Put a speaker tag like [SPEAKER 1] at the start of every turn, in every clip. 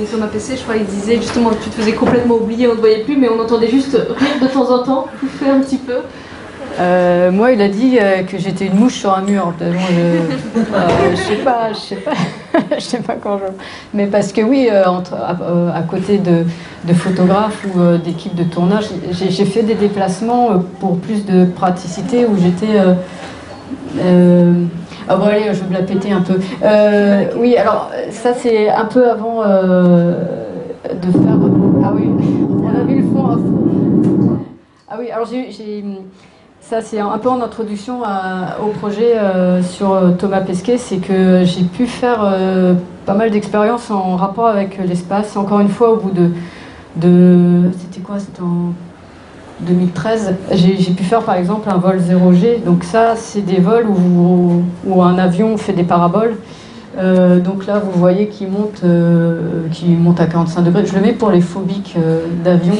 [SPEAKER 1] disait Thomas PC, je crois qu'il disait justement que tu te faisais complètement oublier, on ne te voyait plus, mais on entendait juste rire de temps en temps, faire un petit peu.
[SPEAKER 2] Euh, moi, il a dit euh, que j'étais une mouche sur un mur. je, euh, sais pas, je sais pas, je sais pas quand je. Mais parce que oui, entre, à, côté de, de photographes ou d'équipes de tournage, j'ai fait des déplacements pour plus de praticité où j'étais. Ah bon allez, je vais me la péter un peu. oui, alors ça c'est un peu avant de faire. Ah oui, on a vu le fond. Ah oui, alors j'ai ça, c'est un peu en introduction au projet euh, sur euh, Thomas Pesquet, c'est que j'ai pu faire euh, pas mal d'expériences en rapport avec l'espace. Encore une fois, au bout de. de c'était quoi C'était en 2013. J'ai pu faire par exemple un vol 0G. Donc, ça, c'est des vols où, où, un avion fait des paraboles. donc là, vous voyez qu'il monte, qui monte à 45 degrés. Je le mets pour les phobiques d'avion.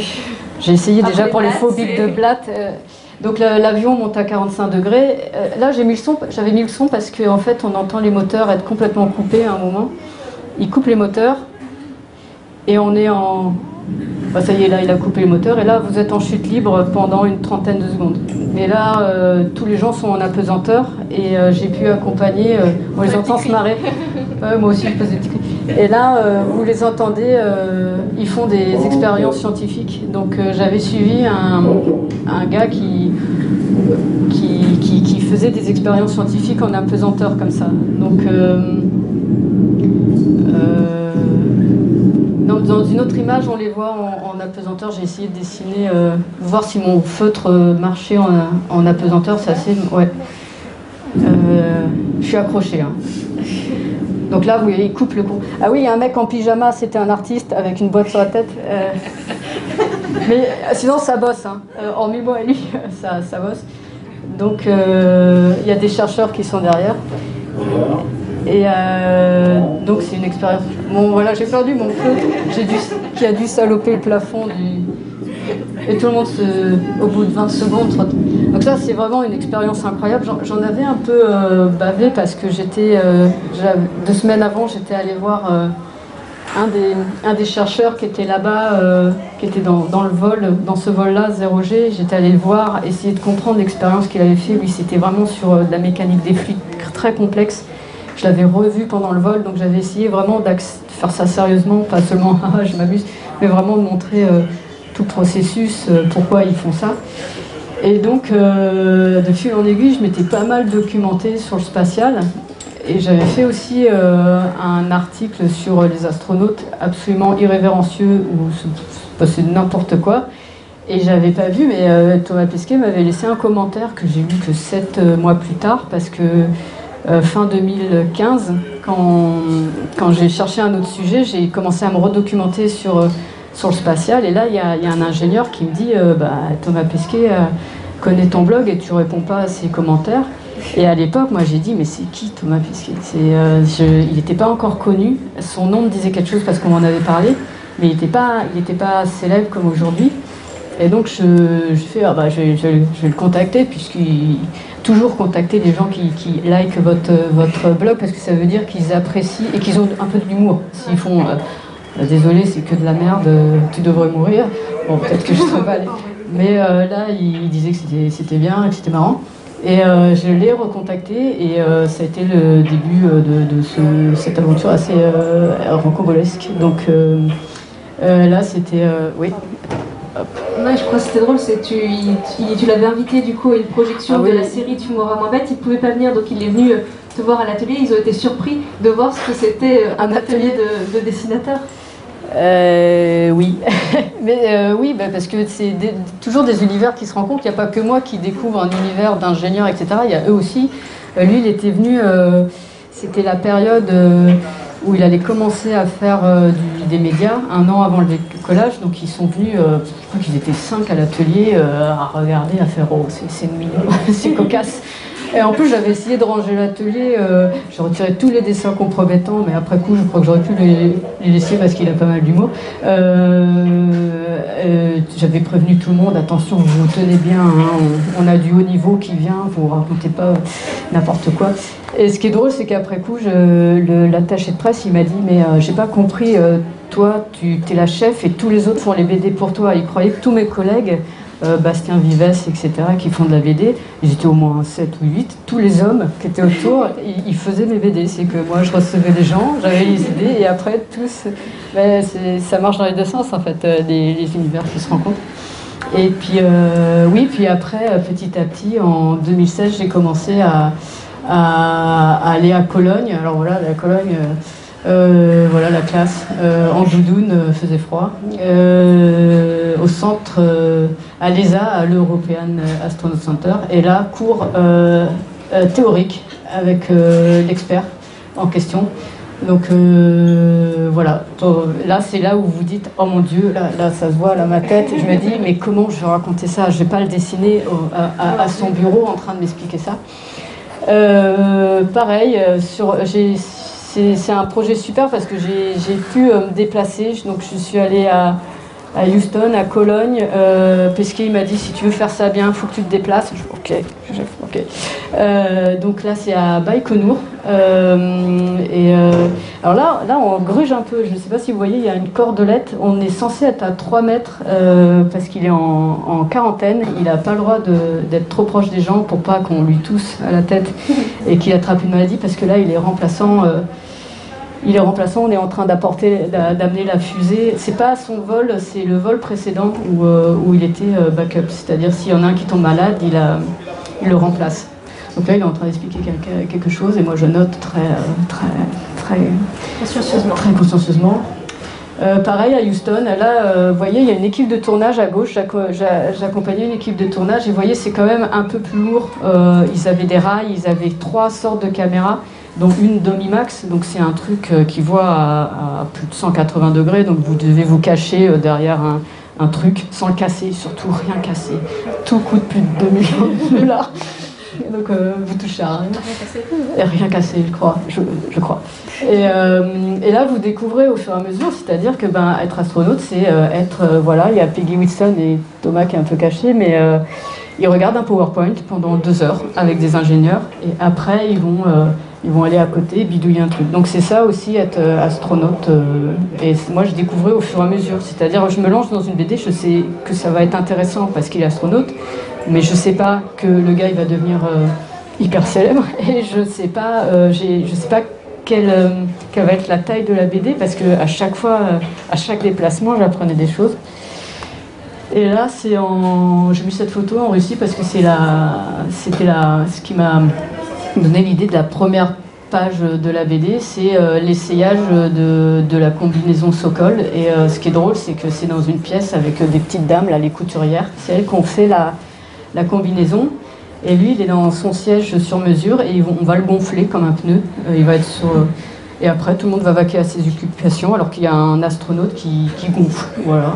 [SPEAKER 2] J'ai essayé déjà pour les phobiques de Blatt. Donc l'avion monte à 45 degrés. Euh, là, j'ai mis le son, j'avais mis le son parce qu'en fait, on entend les moteurs être complètement coupés à un moment. Il coupe les moteurs et on est en. Bah, ça y est, là, il a coupé les moteurs et là, vous êtes en chute libre pendant une trentaine de secondes. Mais là, euh, tous les gens sont en apesanteur et euh, j'ai pu accompagner. on les entend se marrer. moi aussi, je pose des petits et là, euh, vous les entendez, euh, ils font des expériences scientifiques. Donc euh, j'avais suivi un, gars qui, qui, faisait des expériences scientifiques en apesanteur comme ça. Donc dans, une autre image, on les voit en, apesanteur. J'ai essayé de dessiner, voir si mon feutre marchait en, en apesanteur. C'est assez... Ouais. je suis accrochée. Hein. Donc là, vous il coupe le cou. Ah oui, il y a un mec en pyjama, c'était un artiste avec une boîte sur la tête. Euh. Mais euh, sinon, ça bosse. Hein. Euh, hormis moi et lui, ça, ça bosse. Donc il y a des chercheurs qui sont derrière. Et donc c'est une expérience. Bon voilà, j'ai perdu mon feu, j'ai dû, qui a dû saloper le plafond du, et tout le monde, au bout de 20 secondes. Donc ça, c'est vraiment une expérience incroyable. J'en avais un peu euh, bavé parce que j'étais, euh, deux semaines avant, j'étais allée voir euh, un, des, chercheurs qui était là-bas, qui était dans, dans, le vol, dans ce vol-là, 0G. J'étais allée le voir, essayer de comprendre l'expérience qu'il avait fait. Lui, c'était vraiment sur de la mécanique des fluides très complexe. Je l'avais revu pendant le vol, donc j'avais essayé vraiment de faire ça sérieusement, pas seulement ah, je m'amuse, mais vraiment de montrer tout le processus, euh, pourquoi ils font ça. Et donc, euh, de fil en aiguille, je m'étais pas mal documentée sur le spatial. Et j'avais fait aussi euh, un article sur les astronautes absolument irrévérencieux où c'est n'importe quoi. Et j'avais pas vu, mais Thomas Pesquet m'avait laissé un commentaire que j'ai lu que sept mois plus tard, parce que fin 2015, quand, quand j'ai cherché un autre sujet, j'ai commencé à me redocumenter sur sur le spatial. Et là, il y, a, un ingénieur qui me dit euh, bah, Thomas Pesquet euh, connaît ton blog et tu réponds pas à ses commentaires. Et à l'époque, moi j'ai dit Mais c'est qui Thomas Pesquet? Euh, Il n'était pas encore connu. Son nom me disait quelque chose parce qu'on m'en avait parlé, mais il n'était pas, pas célèbre comme aujourd'hui. Et donc je, je fais ah bah, je, vais le contacter, puisqu'il toujours contacter des gens qui, qui like votre, votre blog parce que ça veut dire qu'ils apprécient et qu'ils ont un peu d'humour. S'ils font euh, désolé, c'est que de la merde, euh, tu devrais mourir. Bon, peut-être que je ne serais pas allée. Mais euh, là, il, disait que c'était bien et que c'était marrant. Et je l'ai recontacté et ça a été le début de, cette aventure assez rocambolesque. Donc là, c'était. oui.
[SPEAKER 1] Ouais, je crois que c'était drôle, c'est tu, tu, l'avais invité du coup à une projection ah de la série Tu mourras moins bête, il ne pouvait pas venir donc il est venu te voir à l'atelier, ils ont été surpris de voir ce que c'était un atelier de, de dessinateur.
[SPEAKER 2] Euh, oui, mais euh, oui, bah, parce que c'est toujours des univers qui se rencontrent. Il n'y a pas que moi qui découvre un univers d'ingénieurs, etc. Il y a eux aussi. Euh, lui, il était venu. C'était la période où il allait commencer à faire des médias, un an avant le collage. Donc ils sont venus. je crois qu'ils étaient cinq à l'atelier à regarder, à faire oh, c'est mignon, c'est cocasse. Et en plus, j'avais essayé de ranger l'atelier. Euh, j'ai retiré tous les dessins compromettants, mais après coup, je crois que j'aurais pu les, laisser parce qu'il a pas mal d'humour. Euh, j'avais prévenu tout le monde attention, vous tenez bien. Hein, on, a du haut niveau qui vient. Vous racontez pas n'importe quoi. Et ce qui est drôle, c'est qu'après coup, l'attaché de presse, il m'a dit Mais j'ai pas compris, toi, tu es la chef et tous les autres font les BD pour toi. Il croyait que tous mes collègues euh, Bastien Vives, etc., qui font de la BD. Ils étaient au moins 7 ou 8. Tous les hommes qui étaient autour, ils, faisaient mes BD. C'est que moi, je recevais des gens, j'avais les idées, et après, tous. Ben, ça marche dans les deux sens, en fait, euh, les, univers qui se rencontrent. Et puis, euh, oui, puis après, petit à petit, en 2016, j'ai commencé à, aller à Cologne. Alors voilà, la Cologne. Euh, voilà la classe euh, en doudoune euh, faisait froid. au centre à l'ESA, à l'European Astronaut Center. Et là, cours théorique avec l'expert en question. Donc voilà, là c'est là où vous dites oh mon dieu, là, ça se voit là ma tête. Je me dis mais comment je vais raconter ça? Je vais pas le dessiner à, à, son bureau en train de m'expliquer ça. pareil, j'ai c'est un projet super parce que j'ai pu euh, me déplacer. Donc je suis allée à, à Houston, à Cologne. Euh, Pesquet m'a dit si tu veux faire ça bien, il faut que tu te déplaces. Je, ok, ok. Euh, donc là c'est à Baïkonour. Euh, alors là, là on gruge un peu. Je ne sais pas si vous voyez, il y a une cordelette. On est censé être à 3 mètres parce qu'il est en, en, quarantaine. Il n'a pas le droit d'être trop proche des gens pour pas qu'on lui tousse à la tête et qu'il attrape une maladie parce que là il est remplaçant il est remplaçant, on est en train d'apporter, d'amener la fusée. C'est pas son vol, c'est le vol précédent où, euh, où il était euh, backup. C'est-à-dire s'il y en a un qui tombe malade, il, a, il le remplace. Donc là, il est en train d'expliquer quelque chose et moi je note très, euh, très, très consciencieusement. Très consciencieusement. pareil à Houston, là, vous voyez, il y a une équipe de tournage à gauche. J'accompagnais une équipe de tournage et vous voyez, c'est quand même un peu plus lourd. ils avaient des rails, ils avaient trois sortes de caméras donc une demi-max, donc c'est un truc euh, qui voit à, plus de 180 degrés, donc vous devez vous cacher euh, derrière un, truc sans le casser, surtout rien casser. Tout coûte plus de 2 millions de dollars. donc euh, vous touchez à rien. Et rien cassé, je crois. Je, crois. Et, là, vous découvrez au fur et à mesure, c'est-à-dire que ben, être astronaute, c'est être. voilà, il y a Peggy Whitson et Thomas qui est un peu caché, mais ils regardent un PowerPoint pendant deux heures avec des ingénieurs, et après, ils vont ils vont aller à côté bidouiller un truc. Donc c'est ça aussi être euh, astronaute. Euh, et moi je découvrais au fur et à mesure. C'est-à-dire je me lance dans une BD, je sais que ça va être intéressant parce qu'il est astronaute, mais je sais pas que le gars il va devenir euh, hyper célèbre et je sais pas, je sais pas quelle, va être la taille de la BD parce que à chaque fois, à chaque déplacement, j'apprenais des choses. Et là, c'est en, j'ai mis cette photo en Russie parce que c'est la, c'était la, ce qui m'a donner l'idée de la première page de la BD, c'est euh, l'essayage de, la combinaison Sokol. Et euh, ce qui est drôle, c'est que c'est dans une pièce avec euh, des petites dames, là, les couturières. C'est elles qui ont fait la, la, combinaison. Et lui, il est dans son siège sur mesure et on va le gonfler comme un pneu. il va être sur. Et après, tout le monde va vaquer à ses occupations alors qu'il y a un astronaute qui, qui gonfle. Voilà.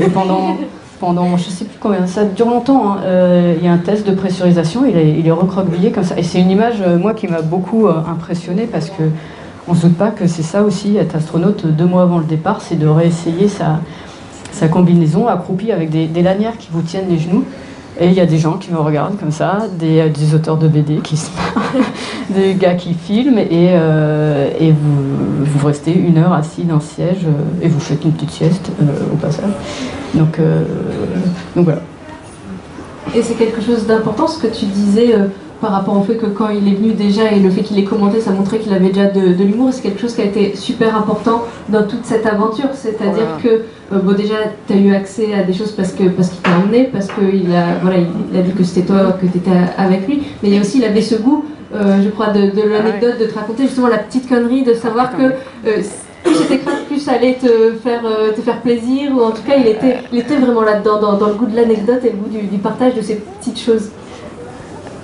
[SPEAKER 2] et pendant pendant, je sais plus combien, ça dure longtemps. Hein. Euh, il y a un test de pressurisation, il est, il recroquevillé comme ça. Et c'est une image, euh, moi, qui m'a beaucoup euh, impressionné parce que on se doute pas que c'est ça aussi, être astronaute deux mois avant le départ, c'est de réessayer sa, combinaison accroupie avec des, lanières qui vous tiennent les genoux. Et il y a des gens qui me regardent comme ça, des, des auteurs de BD qui se des gars qui filment, et, et vous, vous, restez une heure assis dans le siège et vous faites une petite sieste au passage. Donc, euh, donc voilà.
[SPEAKER 1] Et c'est quelque chose d'important ce que tu disais euh, par rapport au fait que quand il est venu déjà et le fait qu'il ait commenté, ça montrait qu'il avait déjà de, l'humour. C'est quelque chose qui a été super important dans toute cette aventure. C'est-à-dire que, euh, bon, déjà, tu as eu accès à des choses parce qu'il parce qu'il t'a emmené, parce qu'il a, voilà, il a dit que c'était toi, que tu étais avec lui. Mais il y a aussi, il avait ce goût, je crois, de, de l'anecdote, de te raconter justement la petite connerie, de savoir que plus c'était crasse, plus ça allait te faire, euh, te faire plaisir, ou en tout cas il était, il était vraiment là-dedans, dans, le goût de l'anecdote et le goût du, partage de ces petites choses.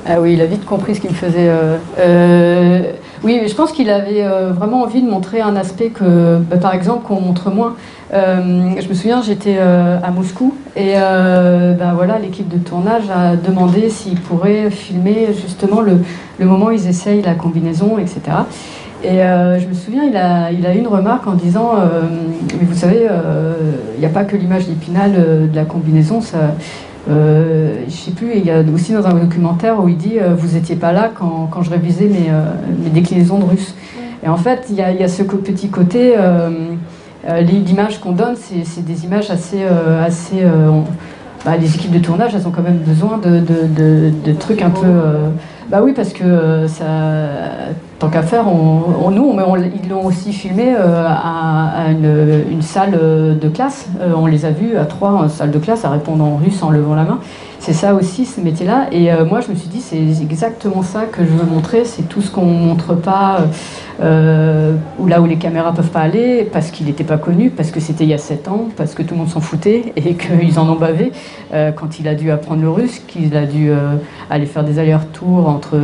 [SPEAKER 2] Ah oui, il a vite compris ce qu'il faisait. Euh, euh, Oui, je pense qu'il avait vraiment envie de montrer un aspect que, bah, par exemple, qu'on montre moins. je me souviens, j'étais à Moscou et ben voilà, l'équipe de tournage a demandé s'ils pourraient filmer justement le, le, moment où ils essayent la combinaison, etc. Et euh, je me souviens, il a, il a eu une remarque en disant euh, Mais vous savez, euh, il n'y a pas que l'image d'Épinal de la combinaison. Ça, je sais plus, il y a aussi dans un documentaire où il dit Vous n'étiez pas là quand, quand je révisais mes, mes, déclinaisons de russe. Et en fait, il y a, il y a ce petit côté. L'image qu'on donne, c'est des images assez. assez bah, les équipes de tournage, elles ont quand même besoin de, de, de, de trucs un peu. bah oui, parce que ça tant qu'à faire, on, nous, ils l'ont aussi filmé euh, à, une, salle de classe. Euh, on les a vus à trois en salle de classe à répondre en russe en levant la main. C'est ça aussi, ce métier-là. Et euh, moi, je me suis dit, c'est exactement ça que je veux montrer. C'est tout ce qu'on ne montre pas, ou là où les caméras peuvent pas aller, parce qu'il n'était pas connu, parce que c'était il y a sept ans, parce que tout le monde s'en foutait et qu'ils en ont bavé quand il a dû apprendre le russe, qu'il a dû aller faire des allers-retours entre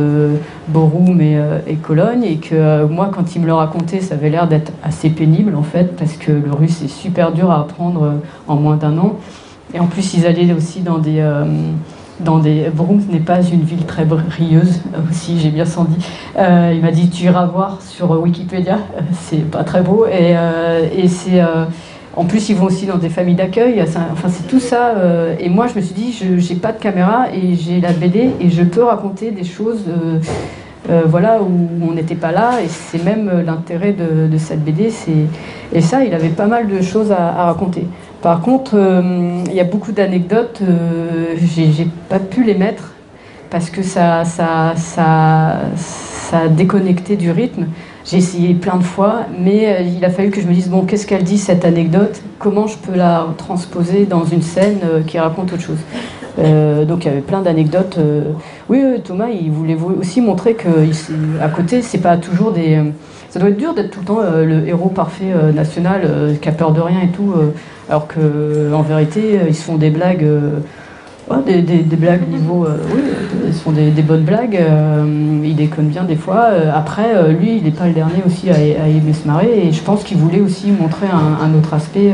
[SPEAKER 2] Borum et, et Cologne et que euh, moi, quand il me le racontait, ça avait l'air d'être assez pénible en fait, parce que le russe est super dur à apprendre euh, en moins d'un an. Et en plus, ils allaient aussi dans des. Euh, dans des... n'est pas une ville très brilleuse aussi, j'ai bien senti. il m'a dit tu iras voir sur Wikipédia, c'est pas très beau. Et, et c'est en plus, ils vont aussi dans des familles d'accueil. Enfin, c'est tout ça. et moi, je me suis dit, je n'ai pas de caméra et j'ai la BD et je peux raconter des choses euh, voilà, où on n'était pas là, et c'est même euh, l'intérêt de, cette BD. Et ça, il avait pas mal de choses à, raconter. Par contre, euh, il y a beaucoup d'anecdotes, j'ai pas pu les mettre parce que ça, ça, ça, ça a déconnecté du rythme. J'ai essayé plein de fois, mais il a fallu que je me dise bon, qu'est-ce qu'elle dit cette anecdote? Comment je peux la transposer dans une scène qui raconte autre chose? Euh, donc il y avait plein d'anecdotes. Euh. Oui, Thomas, il voulait aussi montrer que à côté, c'est pas toujours des. Euh, ça doit être dur d'être tout le temps le héros parfait national qui a peur de rien et tout, alors que en vérité, ils se font des blagues. des, blagues niveau. Font des, bonnes blagues. il déconne bien des fois. après, lui, il n'est pas le dernier aussi à, aimer se marrer. Et je pense qu'il voulait aussi montrer un autre aspect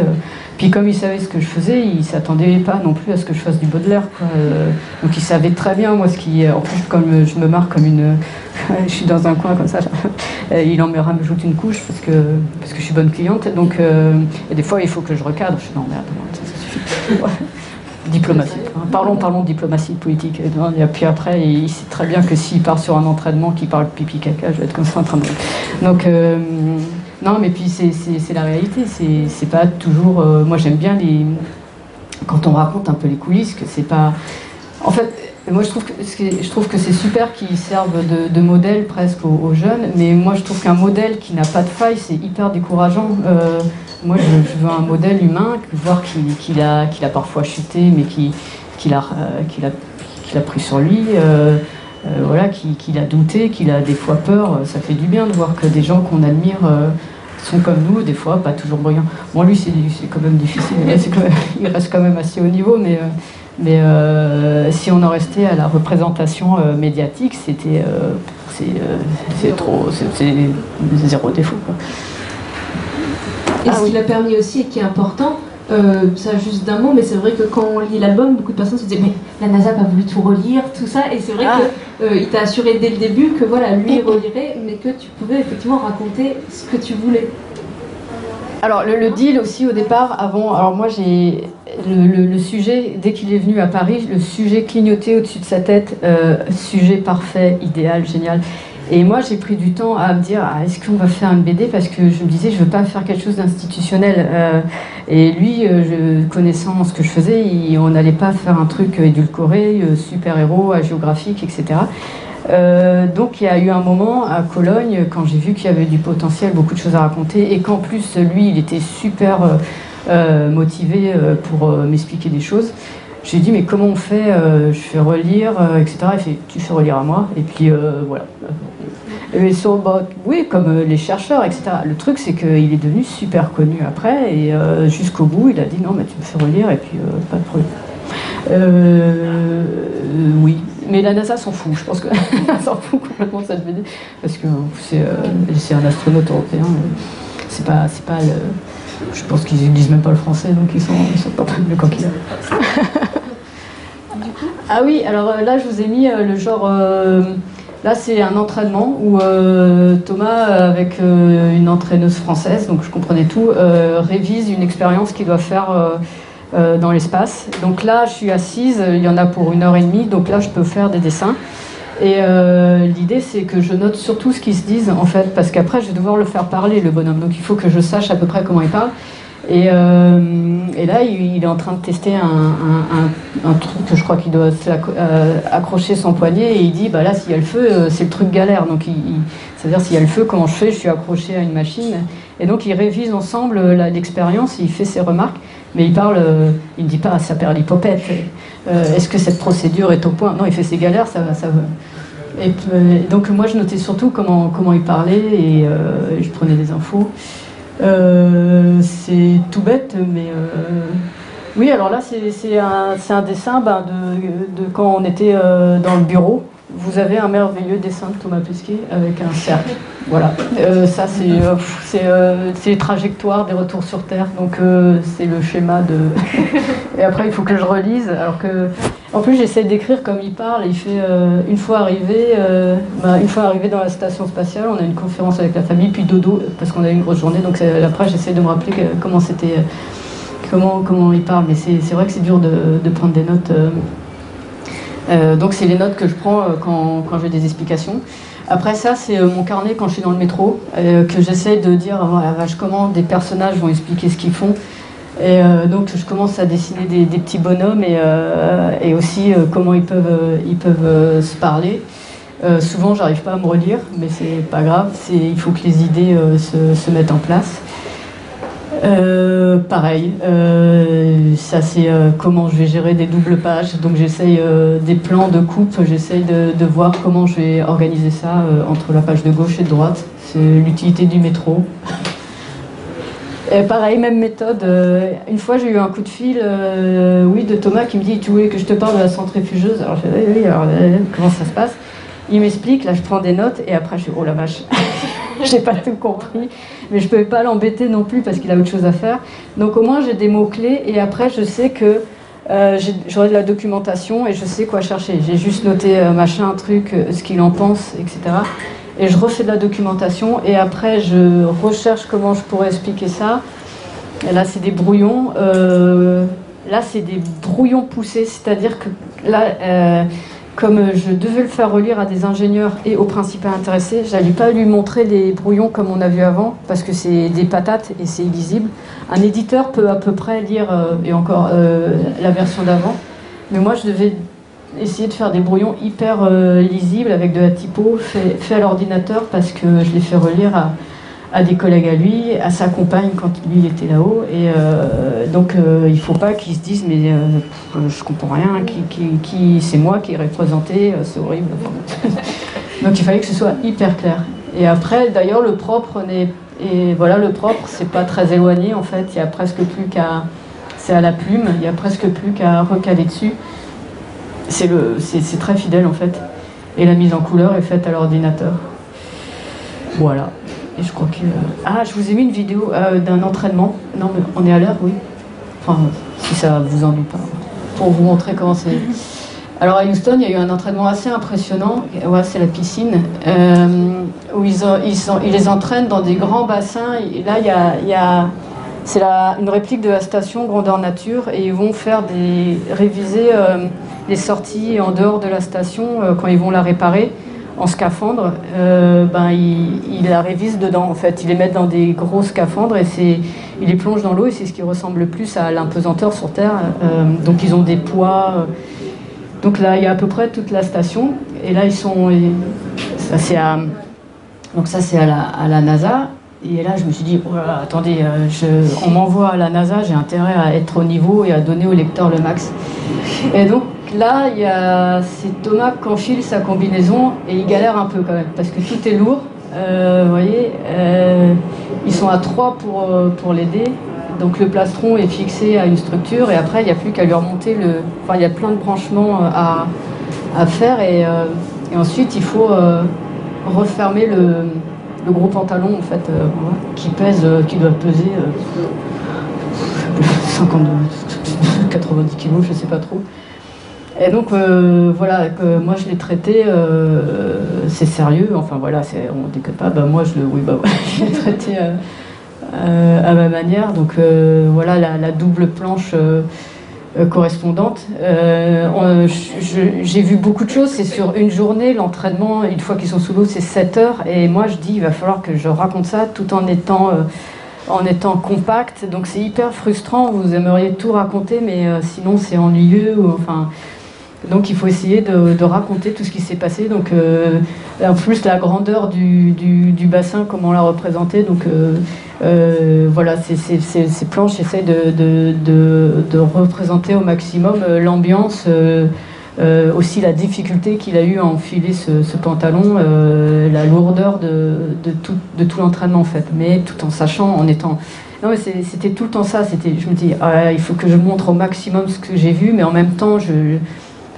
[SPEAKER 2] puis comme il savait ce que je faisais, il s'attendait pas non plus à ce que je fasse du Baudelaire. Euh, donc il savait très bien moi ce qui. En plus, comme je me marre comme une. je suis dans un coin comme ça. il en me rajoute une couche parce que parce que je suis bonne cliente. Donc euh, et des fois il faut que je recadre. Je suis non merde, ça, suffit. Diplomatie. Hein. Parlons, parlons de diplomatie politique. Et puis après, il sait très bien que s'il part sur un entraînement qui parle pipi caca, je vais être comme ça en train de. Donc. Euh, non, mais puis c'est la réalité. C'est pas toujours. Euh, moi, j'aime bien les. Quand on raconte un peu les coulisses, que c'est pas. En fait, moi, je trouve que, c'est super qu'ils servent de, modèle presque aux, jeunes, mais moi, je trouve qu'un modèle qui n'a pas de faille, c'est hyper décourageant. Euh, moi, je, veux un modèle humain, voir qu'il a, parfois chuté, mais qu'il a, euh, a, a, pris sur lui. voilà, qu'il a douté, qu'il a des fois peur, ça fait du bien de voir que des gens qu'on admire sont comme nous, des fois, pas toujours brillants. Bon, lui, c'est quand même difficile, il reste quand même assez haut niveau, mais, euh, mais euh, si on en restait à la représentation euh, médiatique, c'était c'est trop, c'est zéro défaut.
[SPEAKER 1] Et ce ah qui l'a permis aussi, et qui est important, euh, ça juste d'un mot, mais c'est vrai que quand on lit l'album, beaucoup de personnes se disaient mais la NASA a pas voulu tout relire, tout ça, et c'est vrai ah. qu'il euh, t'a assuré dès le début que voilà, lui relirait, mais que tu pouvais effectivement raconter ce que tu voulais.
[SPEAKER 2] Alors le, deal aussi au départ, avant, alors moi j'ai le, sujet, dès qu'il est venu à Paris, le sujet clignoté au-dessus de sa tête, euh, sujet parfait, idéal, génial. Et moi, j'ai pris du temps à me dire ah, est-ce qu'on va faire une BD Parce que je me disais je veux pas faire quelque chose d'institutionnel. Euh, et lui, euh, connaissant ce que je faisais, on n'allait pas faire un truc édulcoré, super-héros, géographique, etc. donc il y a eu un moment à Cologne, quand j'ai vu qu'il y avait du potentiel, beaucoup de choses à raconter, et qu'en plus, lui, il était super motivé pour m'expliquer des choses. J'ai dit, mais comment on fait Je fais relire, etc. Il fait, tu fais relire à moi. Et puis voilà. Et sont, bah, oui, comme euh, les chercheurs, etc. Le truc, c'est qu'il est devenu super connu après, et euh, jusqu'au bout, il a dit non, mais tu me fais relire, et puis euh, pas de problème. Euh, oui, mais la NASA s'en fout, je pense que s'en fout complètement de cette BD, parce que c'est un astronaute européen, c'est pas, pas le... Je pense qu'ils ne disent même pas le français, donc ils sont, ils sont pas le coquille. ah oui, alors là je vous ai mis le genre... Là, c'est un entraînement où euh, Thomas, avec euh, une entraîneuse française, donc je comprenais tout, euh, révise une expérience qu'il doit faire dans l'espace. Donc là, je suis assise, il y en a pour une heure et demie, donc là, je peux faire des dessins. Et l'idée, c'est que je note surtout ce qu'ils se disent, en fait, parce qu'après, je vais devoir le faire parler, le bonhomme. Donc il faut que je sache à peu près comment il parle. Et, euh, là, il, est en train de tester un, truc que je crois qu'il doit euh, accrocher son poignet et il dit bah là, s'il y a le feu, euh, c'est le truc galère. Donc, c'est-à-dire s'il y a le feu, comment je fais? Je suis accroché à une machine. Et donc, ils révisent ensemble l'expérience, il fait ses remarques, mais il parle, il ne dit pas ça perd l'hypopète. Est-ce que cette procédure est au point? Non, il fait ses galères, ça, ça et, donc moi je notais surtout comment, comment il parlait et je prenais des infos. Euh, c'est tout bête, mais euh, oui, alors là, c'est un, un, dessin ben, de, quand on était euh, dans le bureau. Vous avez un merveilleux dessin de Thomas Pesquet avec un cercle. Voilà. ça, c'est les trajectoires des retours sur Terre. Donc, c'est le schéma de. Et après, il faut que je relise. Alors que en plus, j'essaie d'écrire comme il parle. Il fait euh, une fois arrivé, euh, bah, une fois arrivé dans la station spatiale, on a une conférence avec la famille, puis dodo parce qu'on a eu une grosse journée. Donc après, j'essaie de me rappeler comment c'était, comment comment il parle. Mais c'est vrai que c'est dur de, prendre des notes. Euh, donc c'est les notes que je prends quand, quand j'ai des explications. Après ça, c'est mon carnet quand je suis dans le métro, que j'essaie de dire, oh, la vache, comment des personnages vont expliquer ce qu'ils font. Et euh, donc je commence à dessiner des, petits bonhommes et, euh, et aussi euh, comment ils peuvent, ils peuvent se parler. souvent j'arrive pas à me relire, mais c'est pas grave, il faut que les idées se, se, mettent en place. Pareil, ça c'est comment je vais gérer des doubles pages. Donc j'essaye des plans de coupe, j'essaye de, voir comment je vais organiser ça entre la page de gauche et de droite. C'est l'utilité du métro. Pareil, même méthode. Euh, une fois, j'ai eu un coup de fil, euh, oui, de Thomas qui me dit Tu voulais que je te parle de la centrifugeuse? Alors, je dis Oui, alors euh, comment ça se passe? Il m'explique, là, je prends des notes, et après, je dis Oh la vache J'ai pas tout compris, mais je pouvais pas l'embêter non plus parce qu'il a autre chose à faire. Donc, au moins, j'ai des mots-clés, et après, je sais que j'aurai de la documentation et je sais quoi chercher. J'ai juste noté machin, truc, ce qu'il en pense, etc et je refais de la documentation et après je recherche comment je pourrais expliquer ça. Et là c'est des brouillons. Euh, là c'est des brouillons poussés, c'est-à-dire que là, euh, comme je devais le faire relire à des ingénieurs et aux principaux intéressés, j'allais pas lui montrer les brouillons comme on a vu avant parce que c'est des patates et c'est illisible. Un éditeur peut à peu près lire euh, et encore la version d'avant, mais moi je devais essayer de faire des brouillons hyper euh, lisibles avec de la typo fait, fait à l'ordinateur parce que je l'ai fait relire à, à, des collègues à lui, à sa compagne quand lui était là-haut. Et euh, donc euh, il ne faut pas qu'ils se disent mais je comprends rien, qui, c'est moi qui ai représenté, c'est horrible. donc il fallait que ce soit hyper clair. Et après d'ailleurs le propre n'est et voilà le propre c'est pas très éloigné en fait, il y a presque plus qu'à c'est à la plume, il y a presque plus qu'à recaler dessus c'est très fidèle en fait. Et la mise en couleur est faite à l'ordinateur. Voilà. Je crois que. Ah, je vous ai mis une vidéo euh, d'un entraînement. Non, mais on est à l'heure, oui. Enfin, si ça vous ennuie pas. Pour vous montrer comment c'est. Alors à Houston, il y a eu un entraînement assez impressionnant. Ouais, c'est la piscine. Euh, où ils, ils, les entraînent dans des grands bassins. Là, il y a, y c'est une réplique de la station Grandeur Nature et ils vont faire des réviser euh, les sorties en dehors de la station quand ils vont la réparer en scaphandre. Euh, ben ils, la révisent dedans en fait. Ils les mettent dans des gros scaphandres et c'est ils les plongent dans l'eau et c'est ce qui ressemble le plus à l'impesanteur sur Terre. donc ils ont des poids. donc là il y a à peu près toute la station et là ils sont ça c'est à donc ça c'est à la, NASA et là, je me suis dit, oh attendez, euh, on m'envoie à la NASA, j'ai intérêt à être au niveau et à donner au lecteur le max. Et donc là, il y a, c'est Thomas qui enfile sa combinaison et il galère un peu quand même, parce que tout est lourd. Euh, vous voyez, euh, ils sont à trois pour, pour l'aider. donc le plastron est fixé à une structure et après il n'y a plus qu'à lui remonter le. Enfin, il y a plein de branchements à, à faire et, ensuite il faut refermer le, gros pantalon en fait qui pèse, qui doit peser 52, 90 kilos, je sais pas trop. Et donc euh, voilà, moi je l'ai traité, euh, c'est sérieux, enfin voilà, on déconne pas, bah moi je le, oui, bah, l'ai traité euh, à ma manière, donc voilà la, double planche correspondante. J'ai vu beaucoup de choses, c'est sur une journée, l'entraînement, une fois qu'ils sont sous l'eau, c'est 7 heures, et moi je dis, il va falloir que je raconte ça tout en étant en étant compact. Donc c'est hyper frustrant. Vous aimeriez tout raconter, mais sinon c'est ennuyeux. enfin, donc il faut essayer de, raconter tout ce qui s'est passé. Donc euh, en plus la grandeur du, bassin, comment on l'a représenté. Donc euh, euh, voilà, ces, planches essayent de, représenter au maximum l'ambiance. aussi la difficulté qu'il a eu à enfiler ce, pantalon, la lourdeur de, tout, l'entraînement en fait, mais tout en sachant, en étant non, c'était tout le temps ça. C'était, je me dis, ah, il faut que je montre au maximum ce que j'ai vu, mais en même temps, je,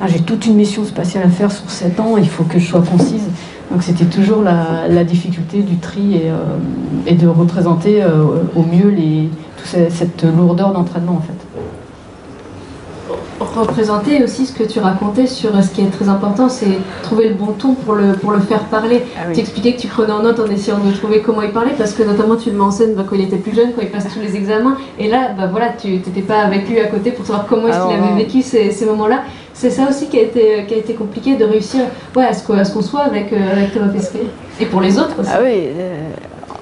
[SPEAKER 2] j'ai toute une mission spatiale à faire sur 7 ans, il faut que je sois concise. Donc c'était toujours la, difficulté du tri et, euh, de représenter euh, au mieux les, toute cette lourdeur d'entraînement en fait
[SPEAKER 1] représenter aussi ce que tu racontais sur ce qui est très important, c'est trouver le bon ton pour le, pour le faire parler. Ah tu expliquais que tu prenais en note en essayant de trouver comment il parlait, parce que notamment tu le mets en scène bah, quand il était plus jeune, quand il passait tous les examens, et là, bah, voilà, tu n'étais pas avec lui à côté pour savoir comment est-ce qu'il avait vécu ces, ces moments-là. C'est ça aussi qui a été, qui a été compliqué de réussir ouais, à ce qu'on soit avec, euh, avec Thomas Pesquet. Et pour les autres aussi.
[SPEAKER 2] Ah oui, euh,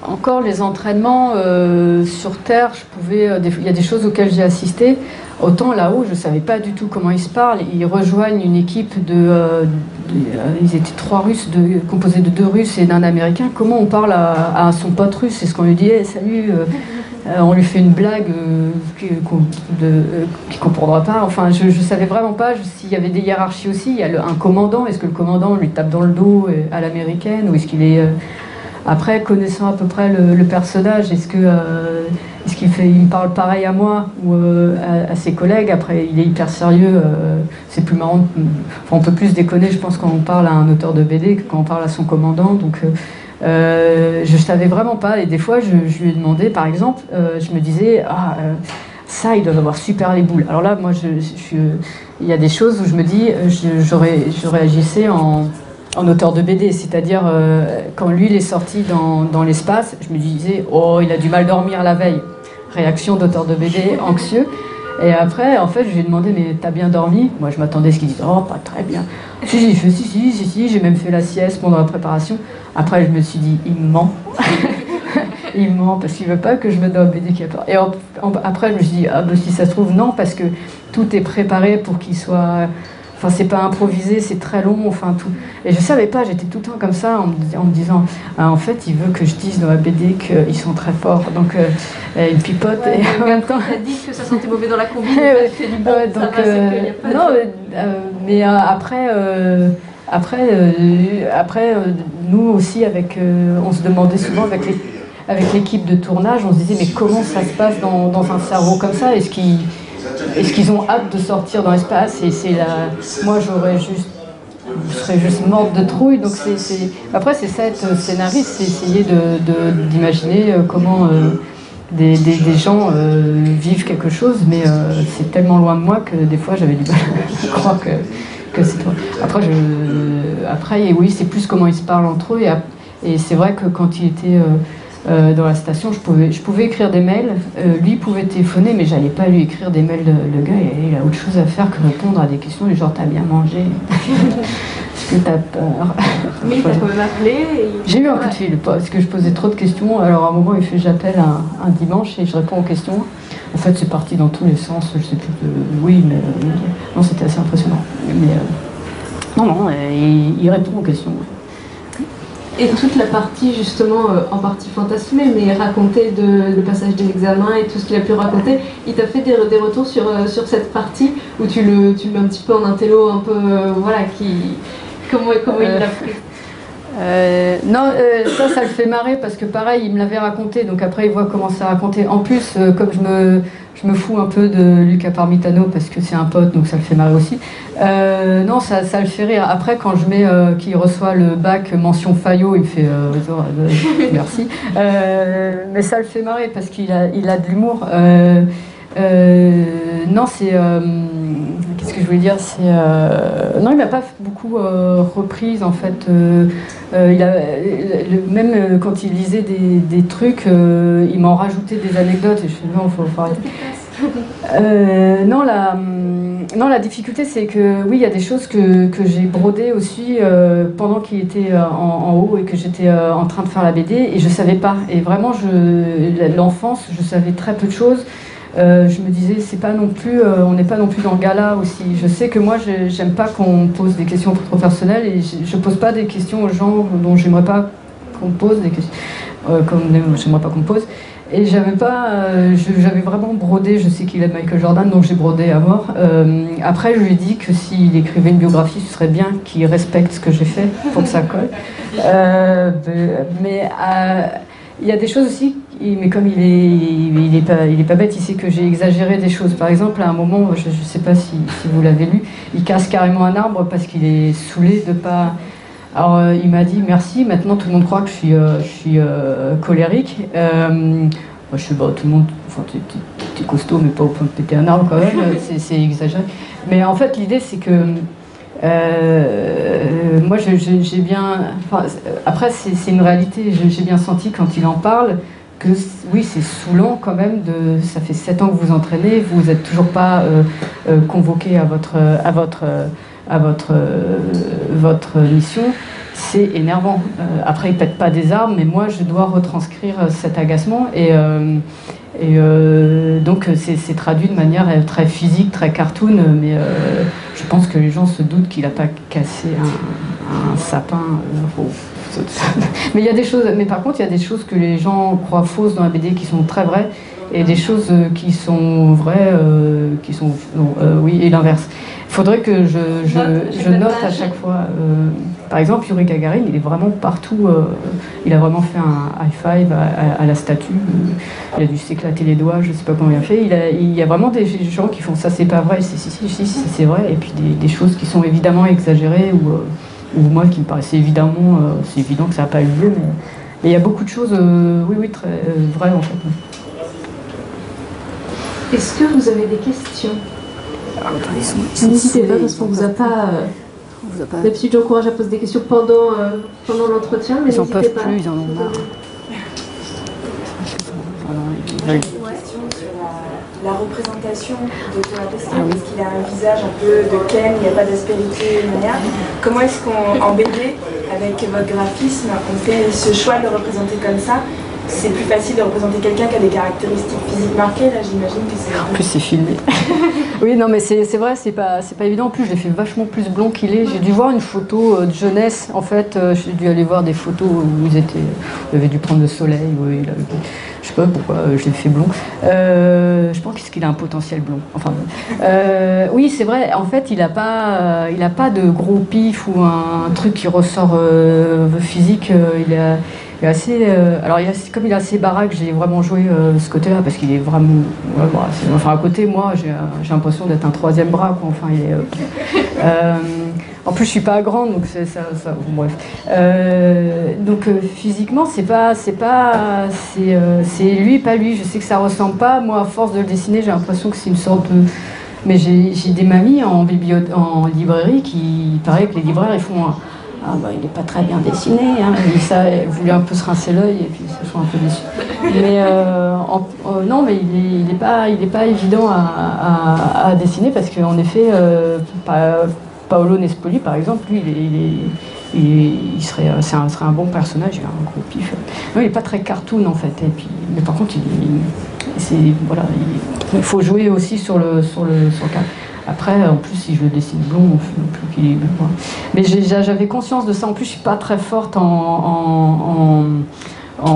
[SPEAKER 2] encore les entraînements euh, sur Terre, je pouvais, il y a des choses auxquelles j'ai assisté. Autant là-haut, je ne savais pas du tout comment ils se parlent. Ils rejoignent une équipe de. Euh, euh, ils étaient trois Russes, de, composés de deux Russes et d'un Américain. Comment on parle à, son pote russe? C'est ce qu'on lui dit salut, euh, on lui fait une blague qu'il ne comprendra pas. Enfin, je ne savais vraiment pas s'il y avait des hiérarchies aussi. Il y a un commandant. Est-ce que le commandant lui tape dans le dos à l'américaine Ou est-ce qu'il est. Après, connaissant à peu près le, personnage, est-ce que est-ce qu'il il parle pareil à moi ou euh, à, ses collègues? Après, il est hyper sérieux. Euh, c'est plus marrant. on peut plus déconner, je pense, quand on parle à un auteur de BD que quand on parle à son commandant. Donc, euh, je savais vraiment pas. Et des fois, je, lui ai demandé, par exemple, je me disais, ah, ça, ils doivent avoir super les boules. Alors là, moi, je, il y a des choses où je me dis, je réagissais en en auteur de BD, c'est-à-dire quand lui il est sorti dans, dans l'espace, je me disais oh il a du mal dormir la veille réaction d'auteur de BD anxieux. Et après, en fait, je lui ai demandé, mais t'as bien dormi? Moi, je m'attendais à ce qu'il dise, oh, pas très bien. Si, si, si, si, si, si j'ai même fait la sieste pendant la préparation. Après, je me suis dit, il ment. il ment parce qu'il veut pas que je me donne BD qui a Et après, je me suis dit, ah, ben, si ça se trouve, non, parce que tout est préparé pour qu'il soit Enfin, c'est pas improvisé, c'est très long, enfin tout. Et je savais pas, j'étais tout le temps comme ça en me, disant, ah, en fait, il veut que je dise dans la BD qu'ils sont très forts. Donc, euh, il pipote et en même temps.
[SPEAKER 1] Il a dit que ça sentait mauvais dans la combi.
[SPEAKER 2] donc, non, mais après. après, après nous aussi, avec, on se demandait souvent avec les, avec l'équipe de tournage, on se disait mais comment ça se passe dans, dans un cerveau comme ça? Est-ce qu'il est-ce qu'ils ont hâte de sortir dans l'espace Et c'est la... Moi, j'aurais juste je serais juste morte de trouille. Donc Après, c'est ça être scénariste, c'est essayer d'imaginer de, comment euh, des, gens euh, vivent quelque chose, mais euh, c'est tellement loin de moi que des fois j'avais du mal à croire que, que c'est toi. Après, je, après, oui, c'est plus comment ils se parlent entre eux. Et, et c'est vrai que quand il était euh, dans la station, je pouvais, je pouvais écrire des mails. Euh, lui pouvait téléphoner, mais j'allais pas lui écrire des mails. Le, gars, il, a autre chose à faire que répondre à des questions du genre T'as bien mangé Est-ce que t'as peur?
[SPEAKER 1] Mais t'as quand même appelé
[SPEAKER 2] J'ai eu un coup de fil parce que je posais trop de questions. Alors à un moment, il fait J'appelle un, dimanche et je réponds aux questions. En fait, c'est parti dans tous les sens. Je sais plus. oui, mais euh, non, c'était assez impressionnant. Mais non, non, il, il répond aux questions
[SPEAKER 1] et toute la partie justement euh, en partie fantasmée, mais raconter de, le passage des examens et tout ce qu'il a pu raconter, il t'a fait des, des retours sur, euh, sur cette partie où tu le, tu le mets un petit peu en intello, un peu, euh, voilà, qui, comment, comment il l'a pris?
[SPEAKER 2] Euh, non, euh, ça, ça le fait marrer parce que pareil, il me l'avait raconté, donc après il voit comment ça raconté. En plus, euh, comme je me, je me fous un peu de Luca Parmitano parce que c'est un pote, donc ça le fait marrer aussi. non, ça, ça, le fait rire. Après, quand je mets qu'il reçoit le bac mention Fayot, il me fait merci. mais ça le fait marrer parce qu'il a, il a de l'humour. Non, c'est Qu'est-ce que je voulais dire C'est euh, non, il n'a pas beaucoup euh, reprise en fait. Euh, il a, même quand il lisait des, trucs, il m'en rajoutait des anecdotes et je fais non, faut, faut arrêter. non, la, non, la difficulté, c'est que oui, il y a des choses que, que j'ai brodées aussi pendant qu'il était en, haut et que j'étais en train de faire la BD et je savais pas. Et vraiment, l'enfance, je savais très peu de choses. Euh, je me disais, c'est pas non plus, euh, on n'est pas non plus dans le gala aussi. Je sais que moi, j'aime pas qu'on pose des questions trop personnelles et je, pose pas des questions aux gens dont j'aimerais pas qu'on pose des questions, euh, j'aimerais pas qu'on pose. Et j'avais pas, j'avais vraiment brodé. Je sais qu'il aime Michael Jordan, donc j'ai brodé à mort. après, je lui ai dit que s'il écrivait une biographie, ce serait bien qu'il respecte ce que j'ai fait pour que ça colle. mais il y a des choses aussi mais comme il est, il est, pas, il est pas bête, il sait que j'ai exagéré des choses. Par exemple, à un moment, je ne sais pas si, vous l'avez lu, il casse carrément un arbre parce qu'il est saoulé de pas. Alors, euh, il m'a dit merci. Maintenant, tout le monde croit que je suis, euh, je suis euh, colérique. moi, je suis bon, tout le monde. Enfin, t'es costaud, mais pas au point de péter un arbre quand même. c'est exagéré. Mais en fait, l'idée, c'est que moi, j'ai bien. Après, c'est une réalité. J'ai bien senti quand il en parle oui, c'est saoulant quand même. Ça fait sept ans que vous entraînez, vous n'êtes toujours pas euh, euh, convoqué à votre, à votre, à votre, euh, votre mission. C'est énervant. après, ils pètent pas des armes, mais moi, je dois retranscrire cet agacement. Et, et donc, c'est traduit de manière très physique, très cartoon, mais je pense que les gens se doutent qu'il n'a pas cassé un, sapin. mais il y a des choses, mais par contre, il y a des choses que les gens croient fausses dans la BD qui sont très vraies et des choses euh, qui sont vraies, euh, qui sont euh, oui, et l'inverse. Il faudrait que je, je, note à chaque fois. par exemple, Yuri Gagarin, il est vraiment partout. il a vraiment fait un high five à, la statue. il a dû s'éclater les doigts, je ne sais pas comment il a fait. Il, a, il y a vraiment des gens qui font ça, c'est pas vrai. Si, si, si, si, c'est vrai. Et puis des, des, choses qui sont évidemment exagérées ou ou moi qui me paraissait évidemment, euh, c'est évident que ça n'a pas eu lieu, mais, il y a beaucoup de choses, euh, oui, oui, très euh, vraies en fait.
[SPEAKER 1] Est-ce que vous avez des questions? N'hésitez pas parce qu'on ne vous a pas. D'habitude, j'encourage à poser des questions pendant, pendant l'entretien, mais
[SPEAKER 2] ils n'en peuvent plus, ils en ont marre.
[SPEAKER 3] La représentation de Thomas Pesquet, ah parce qu'il a un visage un peu de Ken, il n'y a pas d'aspérité, Comment est-ce qu'en BD, avec votre graphisme, on fait ce choix de le représenter comme ça? C'est plus facile de représenter quelqu'un qui a des caractéristiques physiques marquées, là j'imagine que c'est...
[SPEAKER 2] En plus c'est filmé. oui, non mais c'est vrai, c'est pas, pas évident. En plus, je l'ai fait vachement plus blond qu'il est. J'ai dû voir une photo euh, de jeunesse, en fait. Euh, j'ai dû aller voir des photos où ils étaient... Il avait dû prendre le soleil, oui, je sais pas pourquoi euh, je l'ai fait blond. je pense qu'il a un potentiel blond. Enfin, oui, c'est vrai. En fait, il n'a pas, a pas de gros pif ou un, truc qui ressort physique. il a, assez, euh, alors il comme il est assez baraque, j'ai vraiment joué euh, ce côté-là parce qu'il est vraiment. Bah, enfin, à côté, moi, j'ai l'impression d'être un troisième bras. Enfin, euh, en plus, je suis pas grande, donc c'est ça. bref. donc physiquement, c'est pas, c'est pas, c'est lui, pas lui. Je sais que ça ressemble pas. Moi, à force de le dessiner, j'ai l'impression que c'est une sorte de. Mais j'ai des mamies en, en librairie qui, paraît que les libraires, ils font. Ah bah, il n'est pas très bien dessiné. Hein. ça, il voulait un peu se rincer l'œil et puis ça soit un peu déçu. Mais euh, non, mais il n'est pas, il pas évident à, dessiner parce qu'en effet, euh, Paolo Nespoli, par exemple, lui, il, il, serait, un, serait un bon personnage, il a un gros pif. Non, il n'est pas très cartoon en fait. Et puis, mais par contre, il, faut jouer aussi sur le, sur le, sur le cadre. Après, en plus, si je le dessine blond, non plus qu'il est. Mais j'avais conscience de ça. En plus, je suis pas très forte en, en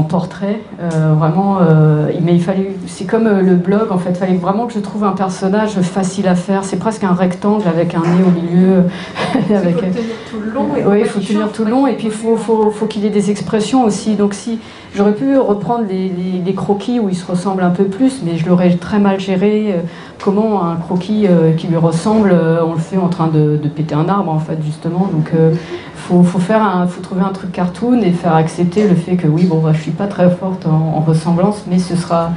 [SPEAKER 2] portrait, euh, vraiment, euh, mais il fallait, c'est comme euh, le blog en fait, il fallait vraiment que je trouve un personnage facile à faire. C'est presque un rectangle avec un nez au milieu.
[SPEAKER 1] avec, il faut tenir tout le long.
[SPEAKER 2] oui, il faut tenir tout le long et puis il faut, faut, faut qu'il ait des expressions aussi. Donc si j'aurais pu reprendre les, les, croquis où il se ressemble un peu plus, mais je l'aurais très mal géré. Comment un croquis qui lui ressemble, on le fait en train de, de, péter un arbre en fait justement. Donc faut, faut, faire un, faut trouver un truc cartoon et faire accepter le fait que oui, bon, bah, je suis pas très forte en, ressemblance, mais ce sera,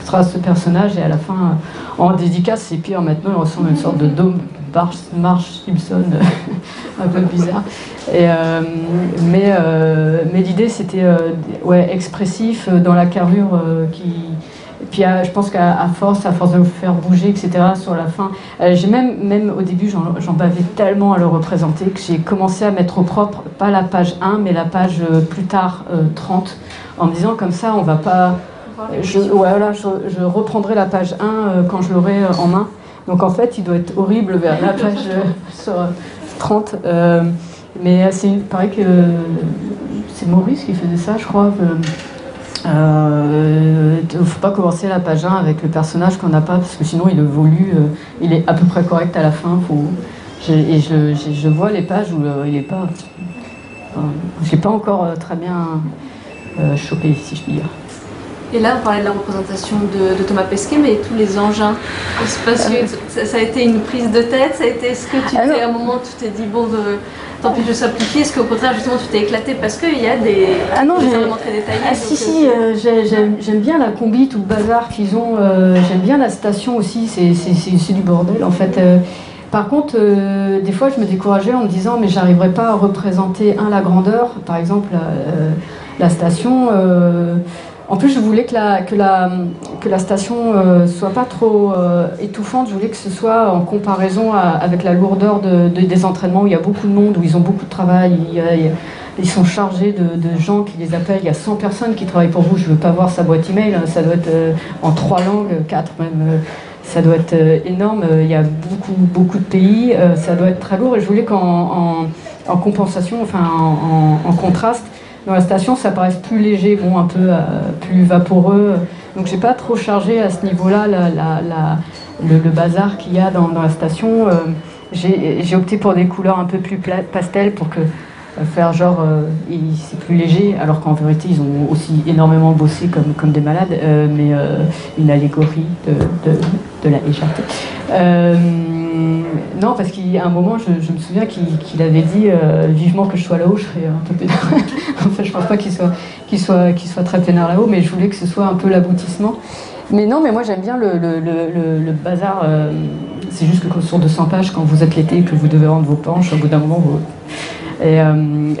[SPEAKER 2] ce sera ce personnage et à la fin, en dédicace, c'est pire. Maintenant, il ressemble à une sorte de dôme Marsh Simpson, un peu bizarre. Euh, mais euh, l'idée, c'était euh, ouais, expressif dans la carrure qui puis je pense qu'à force, à force de le faire bouger, etc., sur la fin, euh, j'ai même, même au début, j'en bavais tellement à le représenter que j'ai commencé à mettre au propre, pas la page 1, mais la page euh, plus tard, 30, euh, en me disant comme ça, on va pas. Je, voilà, je, reprendrai la page 1 quand je l'aurai en main. Donc en fait, il doit être horrible vers la page 30. mais c'est pareil que c'est Maurice qui faisait ça, je crois. Euh, ne faut pas commencer la page 1 avec le personnage qu'on n'a pas, parce que sinon il évolue, euh, il est à peu près correct à la fin. Faut, et je, je, vois les pages où euh, il n'est pas. je l'ai pas encore très bien chopé, si je puis dire.
[SPEAKER 1] Et là, on parlait de la représentation de, Thomas Pesquet, mais tous les engins. Parce que ça, a été une prise de tête, ça a été. Est-ce que tu ah t'es, à un moment, tu t'es dit, bon, de, tant pis, je simplifie Est-ce qu'au contraire, justement, tu t'es éclaté parce qu'il y a des,
[SPEAKER 2] ah non, éléments très détaillés Ah si, si, euh, euh, j'aime, bien la combi, tout le bazar qu'ils ont. Euh, j'aime bien la station aussi, c'est, du bordel en fait. Par contre, des fois, je me décourageais en me disant, mais j'arriverai pas à représenter, un, la grandeur, par exemple, la station. En plus, je voulais que la, que la, que la station euh, soit pas trop euh, étouffante. Je voulais que ce soit en comparaison avec la lourdeur de, des entraînements où il y a beaucoup de monde, où ils ont beaucoup de travail. ils sont chargés de, gens qui les appellent. Il y a 100 personnes qui travaillent pour vous. Je ne veux pas voir sa boîte email. Hein. Ça doit être euh, en trois langues, quatre même. ça doit être énorme. Il y a beaucoup, beaucoup de pays. ça doit être très lourd. Et je voulais qu'en en, compensation, enfin en contraste, dans la station, ça paraît plus léger, bon, un peu euh, plus vaporeux. Donc j'ai pas trop chargé à ce niveau-là le, bazar qu'il y a dans, la station. Euh, j'ai opté pour des couleurs un peu plus pastel pour que faire genre c'est plus léger, alors qu'en vérité ils ont aussi énormément bossé comme, comme des malades, mais une allégorie de, la légèreté. non, parce a un moment, je, me souviens qu'il avait dit vivement que je sois là-haut, je serais un peu pédant. en fait, je pense pas qu'il soit, qu'il soit, qu'il soit très peinard là-haut, mais je voulais que ce soit un peu l'aboutissement. Mais non, mais moi j'aime bien le, le, bazar. Euh, c'est juste que sur 200 pages, quand vous êtes l'été et que vous devez rendre vos penches, au bout d'un moment, vous... Et, euh,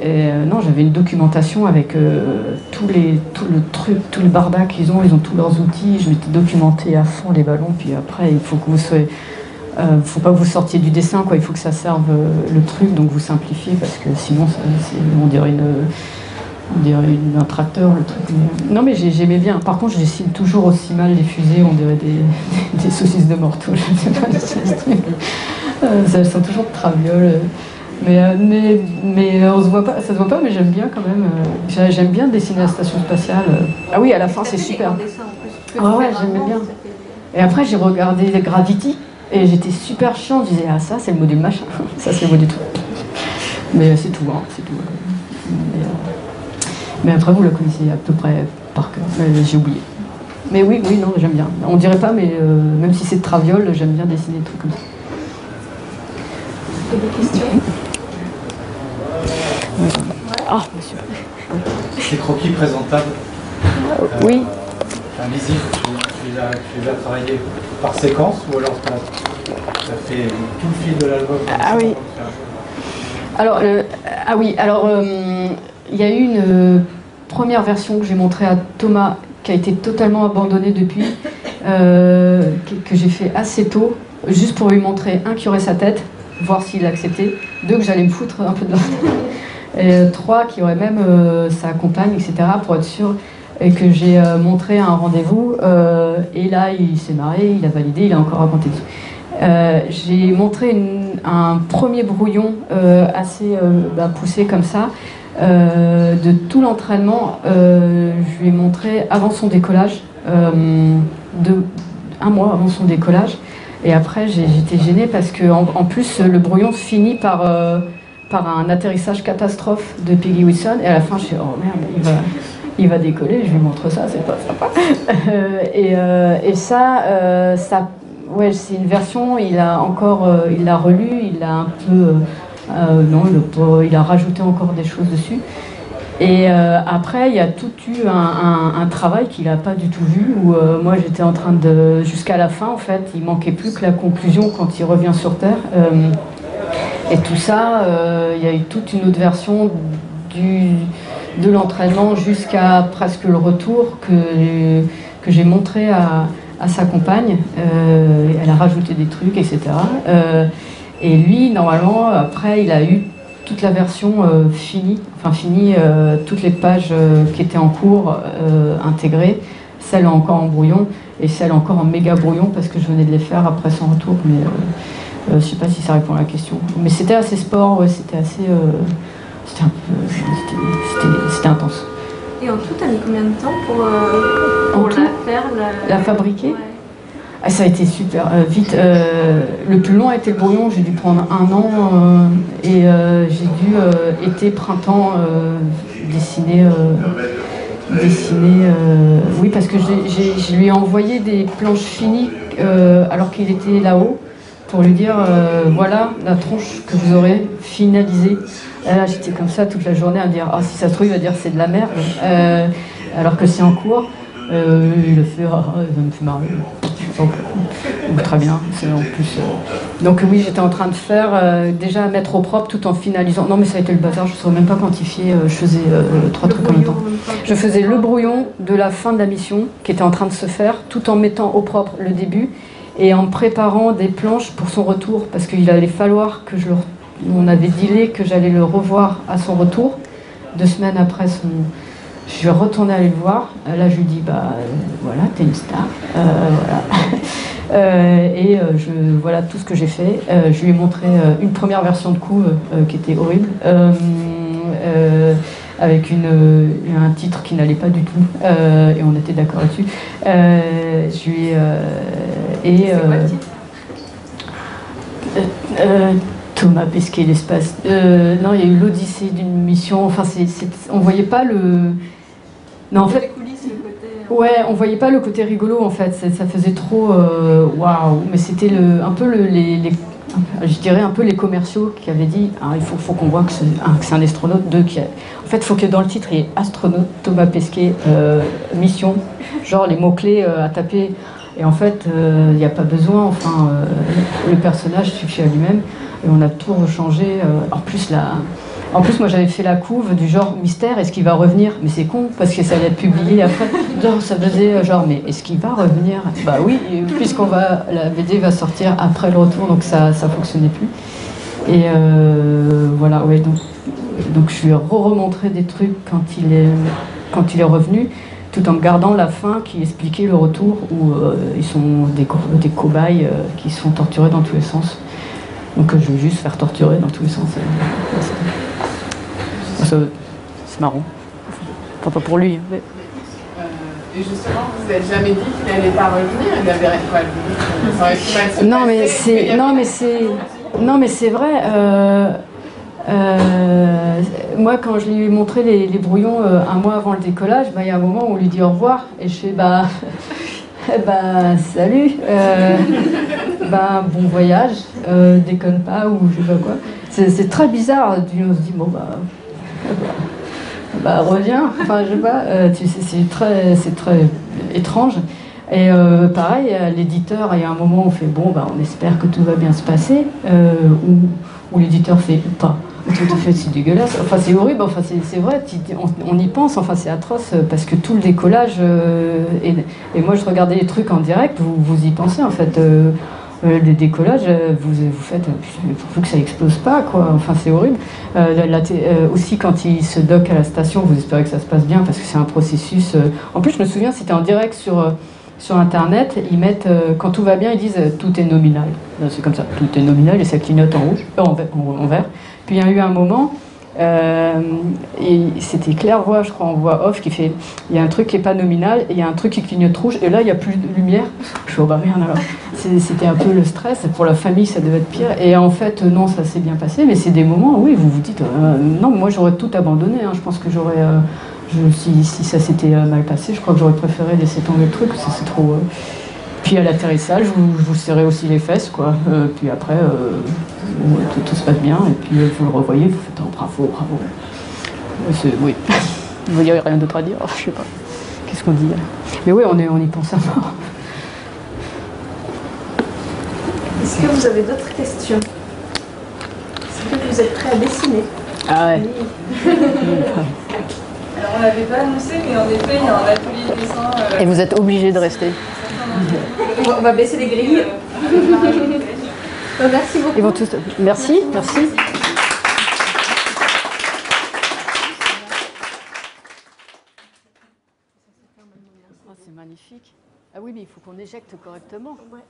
[SPEAKER 2] euh, non, j'avais une documentation avec les, tout le truc, tout le bardac qu'ils ont, ils ont tous leurs outils. Je m'étais documenté à fond les ballons, puis après, il faut que vous soyez. ne faut pas que vous sortiez du dessin, quoi. Il faut que ça serve le truc, donc vous simplifiez parce que sinon, on dirait une on dirait un tracteur, le truc. Non, mais j'aimais bien. Par contre, je dessine toujours aussi mal les fusées, on dirait des, saucisses de morteau. Je sais pas, euh, elles sont toujours travioles. Mais, euh, mais, mais euh, on se voit pas, ça se voit pas, mais j'aime bien quand même. J'aime bien dessiner la station spatiale. Ah oui, à la fin, c'est super. Ah ouais, j'aimais bien. Et après, j'ai regardé Gravity et j'étais super chiant. Je disais, ah, ça, c'est le module machin. ça, c'est le module tout. Mais c'est tout, hein, c'est tout. Mais après, vous la connaissez à peu près par cœur. J'ai oublié. Mais oui, oui, non, j'aime bien. On dirait pas, mais euh, même si c'est de traviole, j'aime bien dessiner des trucs comme ça.
[SPEAKER 1] Des questions?
[SPEAKER 2] Ah, monsieur.
[SPEAKER 4] Ces croquis présentables
[SPEAKER 2] euh, Oui.
[SPEAKER 4] Un lisible, tu, les as, travaillés par séquence ou alors ça fait tout le fil de l'album
[SPEAKER 2] Ah oui. Alors, euh, ah oui, alors il y a eu une euh, première version que j'ai montrée à Thomas qui a été totalement abandonnée depuis, euh, que, j'ai fait assez tôt, juste pour lui montrer, un, qui aurait sa tête, voir s'il acceptait, deux, que j'allais me foutre un peu de euh, trois, qui aurait même sa compagne, etc., pour être sûr, que j'ai montré à un rendez-vous, et là, il s'est marré, il a validé, il a encore raconté j'ai montré un premier brouillon assez bah, poussé comme ça. de tout l'entraînement, je lui ai montré avant son décollage, de, un mois avant son décollage. Et après, j'étais gênée parce que, en, plus, le brouillon finit par, euh, par un atterrissage catastrophe de Peggy Wilson. Et à la fin, je suis oh merde, il va, il va décoller, je lui montre ça, c'est pas sympa. et, euh, et, ça, euh, ça ouais, c'est une version, il a encore, il l'a relu, il a un peu. non, il a rajouté encore des choses dessus. Et euh, après, il y a tout eu un, travail qu'il n'a pas du tout vu, où euh, moi j'étais en train de. Jusqu'à la fin, en fait, il manquait plus que la conclusion quand il revient sur Terre. Euh, et tout ça, il y a eu toute une autre version de l'entraînement jusqu'à presque le retour que, j'ai montré à, sa compagne. elle a rajouté des trucs, etc. et lui, normalement, après, il a eu toute la version euh, finie, enfin finie, euh, toutes les pages euh, qui étaient en cours intégrées, celle encore en brouillon et celle encore en méga brouillon parce que je venais de les faire après son retour, mais je sais pas si ça répond à la question. Mais c'était assez sport, c'était assez, c'était c'était intense.
[SPEAKER 1] Et en tout, t'as mis combien de temps pour, la faire,
[SPEAKER 2] la, fabriquer ah, ça a été super euh, vite. Euh, le plus long a été le brouillon, j'ai dû prendre un an euh, et j'ai dû été printemps dessiner. dessiner oui, parce que je lui ai envoyé des planches finies alors qu'il était là-haut pour lui dire voilà la tronche que vous aurez finalisée. là, j'étais comme ça toute la journée à dire ah, si ça se trouve, il va dire c'est de la merde, alors que c'est en cours. il a fait ah, ça me fait marrer. Donc, très bien. En plus, euh, Donc oui, j'étais en train de faire euh, déjà mettre au propre tout en finalisant. Non mais ça a été le bazar, je ne saurais même pas quantifier. Euh, je faisais trois trucs en même temps. Je faisais le brouillon de la fin de la mission qui était en train de se faire, tout en mettant au propre le début et en préparant des planches pour son retour parce qu'il allait falloir que je le. On avait dealé que j'allais le revoir à son retour deux semaines après son je suis retournée aller le voir. Euh, là, je lui dis Bah euh, voilà, t'es une star. Euh, voilà. et je, voilà tout ce que j'ai fait. je lui ai montré une première version de coup qui était horrible. Avec une, un titre qui n'allait pas du tout, et on était d'accord là-dessus. je lui et Thomas Pesquet l'espace. non, il y a eu l'Odyssée d'une mission. Enfin, c'est, on voyait pas le
[SPEAKER 1] non, en fait. Coulisses, le côté...
[SPEAKER 2] Euh, ouais, on voyait pas le côté rigolo en fait. Ça, faisait trop euh, waouh. Mais c'était le, un peu le, les, je dirais un peu les commerciaux qui avaient dit ah, il faut, qu'on voit que c'est un, astronaute. Deux, qui En fait, il faut que dans le titre il y ait astronaute Thomas Pesquet euh, mission, genre les mots clés à taper. Et en fait, il n'y a pas besoin. Enfin, le personnage suffit à lui-même. Et on a tout changé. en plus, la en plus, moi, j'avais fait la couve du genre mystère, est-ce qu'il va revenir? Mais c'est con, parce que ça allait être publié après. Ça faisait euh, genre, mais est-ce qu'il va revenir? Bah oui, puisqu'on va, la BD va sortir après le retour, donc ça, ça fonctionnait plus. Et euh, voilà, ouais, donc, donc je lui ai re-remontré des trucs quand il est, quand il est revenu tout en gardant la fin qui expliquait le retour où euh, ils sont des, des cobayes qui sont torturés dans tous les sens. Donc je vais juste faire torturer dans tous les sens c'est marrant. Enfin, pas pour lui.
[SPEAKER 5] Euh, et justement, vous n'avez jamais dit qu'il n'allait pas revenir Il avait quoi
[SPEAKER 2] Non, mais c'est non, mais c'est non, mais c'est vrai. Euh, euh, moi, quand je lui ai montré les, brouillons un mois avant le décollage, bah, il y a un moment où on lui dit au revoir et je fais bah, bah salut, bah, bon voyage, déconne pas ou je sais pas quoi. C'est très bizarre. On se dit bon bah bah reviens, enfin je sais euh, c'est très, étrange. Et euh, pareil, l'éditeur, il y a un moment où on fait bon, bah, on espère que tout va bien se passer, euh, ou, l'éditeur fait pas. Tout à fait, c'est dégueulasse. Enfin, c'est horrible. Enfin, c'est vrai. On, y pense. Enfin, c'est atroce parce que tout le décollage. et, et, moi, je regardais les trucs en direct. Vous, vous y pensez en fait. Euh, le décollage, euh, vous, vous faites, faut que ça explose pas, quoi. Enfin, c'est horrible. Euh, aussi, quand il se dock à la station, vous espérez que ça se passe bien parce que c'est un processus. En plus, je me souviens, c'était en direct sur sur Internet, ils mettent, euh, quand tout va bien, ils disent euh, tout est nominal. C'est comme ça, tout est nominal et ça clignote en rouge, euh, en, en- en vert. Puis il y a eu un moment, euh, et c'était Claire Voix, je crois, en voix off, qui fait il y a un truc qui n'est pas nominal et il y a un truc qui clignote rouge, et là, il n'y a plus de lumière. Je suis oh bah merde alors. C'était un peu le stress, pour la famille, ça devait être pire. Et en fait, euh, non, ça s'est bien passé, mais c'est des moments, oui, vous vous dites euh, non, moi j'aurais tout abandonné. hein. Je pense que j'aurais. si, ça s'était mal passé, je crois que j'aurais préféré laisser tomber le truc, c'est trop. Puis à l'atterrissage, vous, vous serrez aussi les fesses, quoi. Puis après, bon, tout, tout se passe bien, et puis euh, vous le revoyez, vous faites oh, bravo, bravo. Euh, oui. Il n'y avait rien d'autre à dire, je sais pas. Qu'est-ce qu'on dit Mais oui, on, est, on y pense à mort.
[SPEAKER 1] Est-ce que vous avez d'autres questions? Est-ce que vous êtes prêts à dessiner?
[SPEAKER 2] Ah ouais.
[SPEAKER 6] Alors on l'avait pas annoncé, mais en effet, il y a un atelier de dessin. euh,
[SPEAKER 2] Et vous êtes obligé de rester.
[SPEAKER 1] on va baisser les grilles. Euh, Merci beaucoup.
[SPEAKER 2] Ils vont tous. Merci, merci. C'est magnifique. Ah oui, mais il faut qu'on éjecte correctement.
[SPEAKER 1] Ouais.